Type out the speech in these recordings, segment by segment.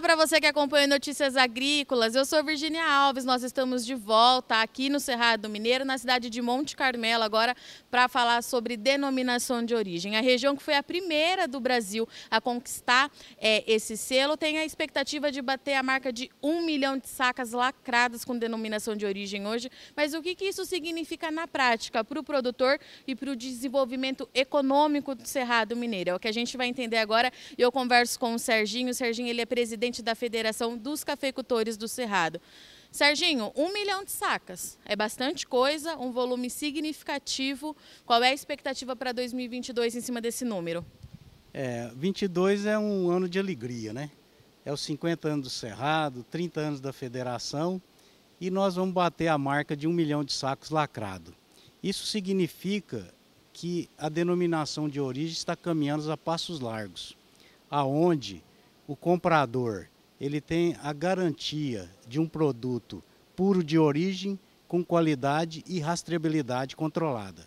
Para você que acompanha Notícias Agrícolas. Eu sou Virginia Alves. Nós estamos de volta aqui no Cerrado Mineiro, na cidade de Monte Carmelo, agora para falar sobre denominação de origem. A região que foi a primeira do Brasil a conquistar é, esse selo tem a expectativa de bater a marca de um milhão de sacas lacradas com denominação de origem hoje. Mas o que, que isso significa na prática para o produtor e para o desenvolvimento econômico do Cerrado Mineiro? É o que a gente vai entender agora. Eu converso com o Serginho. O Serginho ele é presidente da Federação dos Cafeicultores do Cerrado. Serginho, um milhão de sacas é bastante coisa, um volume significativo. Qual é a expectativa para 2022 em cima desse número? É, 22 é um ano de alegria, né? É os 50 anos do Cerrado, 30 anos da federação e nós vamos bater a marca de um milhão de sacos lacrado. Isso significa que a denominação de origem está caminhando a passos largos, aonde o comprador ele tem a garantia de um produto puro de origem, com qualidade e rastreabilidade controlada.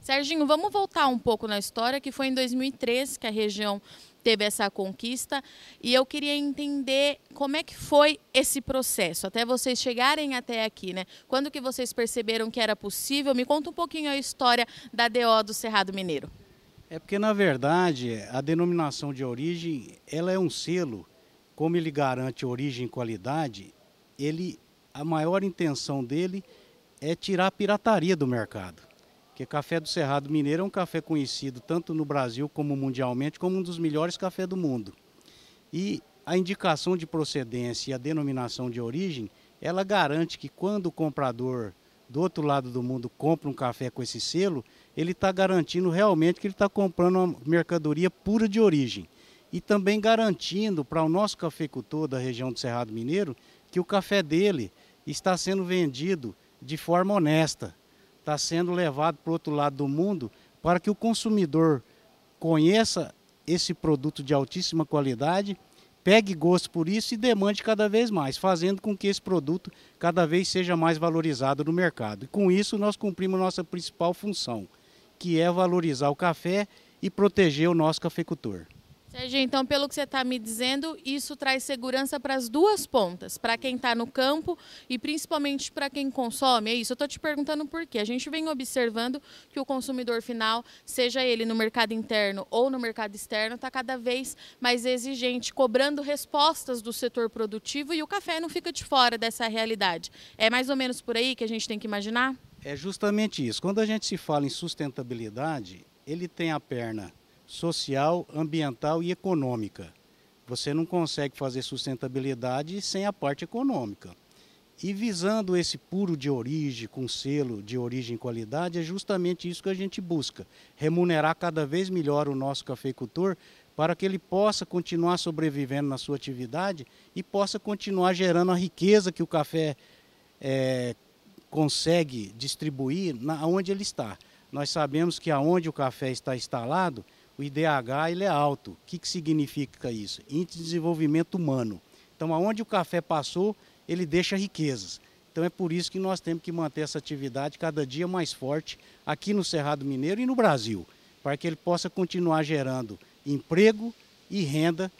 Serginho, vamos voltar um pouco na história, que foi em 2013 que a região teve essa conquista, e eu queria entender como é que foi esse processo, até vocês chegarem até aqui, né? Quando que vocês perceberam que era possível? Me conta um pouquinho a história da DO do Cerrado Mineiro. É porque, na verdade, a denominação de origem, ela é um selo, como ele garante origem e qualidade, ele, a maior intenção dele é tirar a pirataria do mercado. Porque café do Cerrado Mineiro é um café conhecido tanto no Brasil como mundialmente como um dos melhores cafés do mundo. E a indicação de procedência e a denominação de origem, ela garante que quando o comprador do outro lado do mundo compra um café com esse selo, ele está garantindo realmente que ele está comprando uma mercadoria pura de origem. E também garantindo para o nosso cafeicultor da região do Cerrado Mineiro que o café dele está sendo vendido de forma honesta, está sendo levado para o outro lado do mundo para que o consumidor conheça esse produto de altíssima qualidade, pegue gosto por isso e demande cada vez mais, fazendo com que esse produto cada vez seja mais valorizado no mercado. E com isso nós cumprimos nossa principal função, que é valorizar o café e proteger o nosso cafeicultor. Sérgio, então, pelo que você está me dizendo, isso traz segurança para as duas pontas, para quem está no campo e principalmente para quem consome. É isso, eu estou te perguntando por quê. A gente vem observando que o consumidor final, seja ele no mercado interno ou no mercado externo, está cada vez mais exigente, cobrando respostas do setor produtivo e o café não fica de fora dessa realidade. É mais ou menos por aí que a gente tem que imaginar? É justamente isso. Quando a gente se fala em sustentabilidade, ele tem a perna social, ambiental e econômica. Você não consegue fazer sustentabilidade sem a parte econômica. E visando esse puro de origem, com selo de origem e qualidade, é justamente isso que a gente busca: remunerar cada vez melhor o nosso cafeicultor para que ele possa continuar sobrevivendo na sua atividade e possa continuar gerando a riqueza que o café é, consegue distribuir na, onde ele está. Nós sabemos que aonde o café está instalado, o IDH ele é alto. O que, que significa isso? Índice de desenvolvimento humano. Então, aonde o café passou, ele deixa riquezas. Então, é por isso que nós temos que manter essa atividade cada dia mais forte aqui no Cerrado Mineiro e no Brasil, para que ele possa continuar gerando emprego e renda,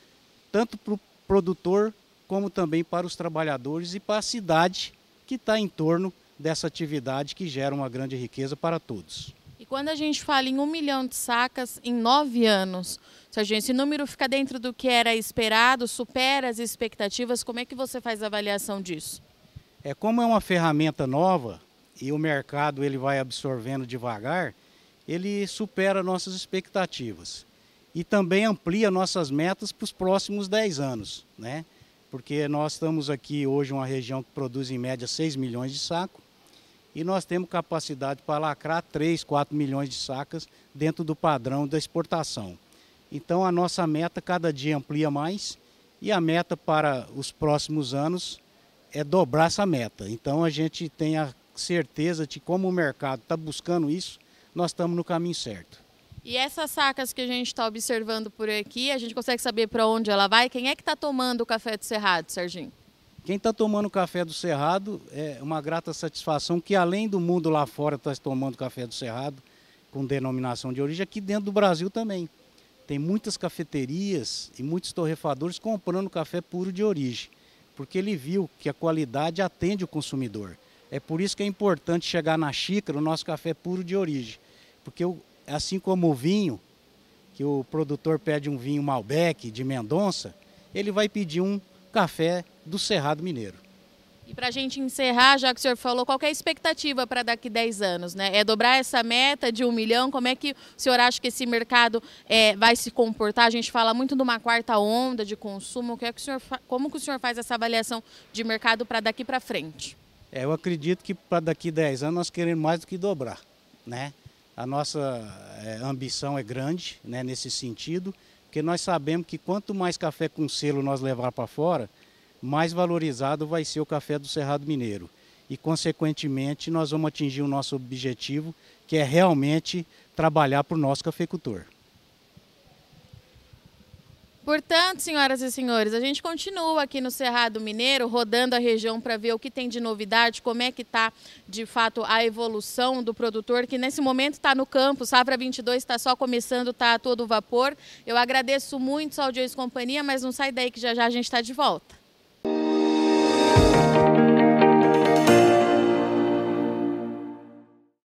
tanto para o produtor como também para os trabalhadores e para a cidade que está em torno dessa atividade que gera uma grande riqueza para todos. Quando a gente fala em um milhão de sacas em nove anos, Sérgio, esse número fica dentro do que era esperado, supera as expectativas, como é que você faz a avaliação disso? É como é uma ferramenta nova e o mercado ele vai absorvendo devagar, ele supera nossas expectativas e também amplia nossas metas para os próximos 10 anos, né? Porque nós estamos aqui hoje uma região que produz em média 6 milhões de sacos e nós temos capacidade para lacrar 3, 4 milhões de sacas dentro do padrão da exportação. Então a nossa meta cada dia amplia mais e a meta para os próximos anos é dobrar essa meta. Então a gente tem a certeza de como o mercado está buscando isso, nós estamos no caminho certo. E essas sacas que a gente está observando por aqui, a gente consegue saber para onde ela vai? Quem é que está tomando o café do Cerrado, Serginho? Quem está tomando café do Cerrado é uma grata satisfação que além do mundo lá fora está tomando café do Cerrado com denominação de origem, aqui dentro do Brasil também. tem muitas cafeterias e muitos torrefadores comprando café puro de origem, porque ele viu que a qualidade atende o consumidor. É por isso que é importante chegar na xícara o nosso café puro de origem, porque assim como o vinho, que o produtor pede um vinho Malbec de Mendonça, ele vai pedir um café do Cerrado Mineiro. E para a gente encerrar, já que o senhor falou, qual é a expectativa para daqui 10 anos? Né? É dobrar essa meta de um milhão? Como é que o senhor acha que esse mercado é, vai se comportar? A gente fala muito de uma quarta onda de consumo. Que é que o senhor, como que o senhor faz essa avaliação de mercado para daqui para frente? É, eu acredito que para daqui 10 anos nós queremos mais do que dobrar. Né? A nossa é, ambição é grande né, nesse sentido, porque nós sabemos que quanto mais café com selo nós levar para fora, mais valorizado vai ser o café do Cerrado Mineiro. E, consequentemente, nós vamos atingir o nosso objetivo, que é realmente trabalhar para o nosso cafeicultor. Portanto, senhoras e senhores, a gente continua aqui no Cerrado Mineiro, rodando a região para ver o que tem de novidade, como é que está, de fato, a evolução do produtor, que nesse momento está no campo, Safra 22 está só começando, está a todo vapor. Eu agradeço muito a audiência e companhia, mas não sai daí que já já a gente está de volta.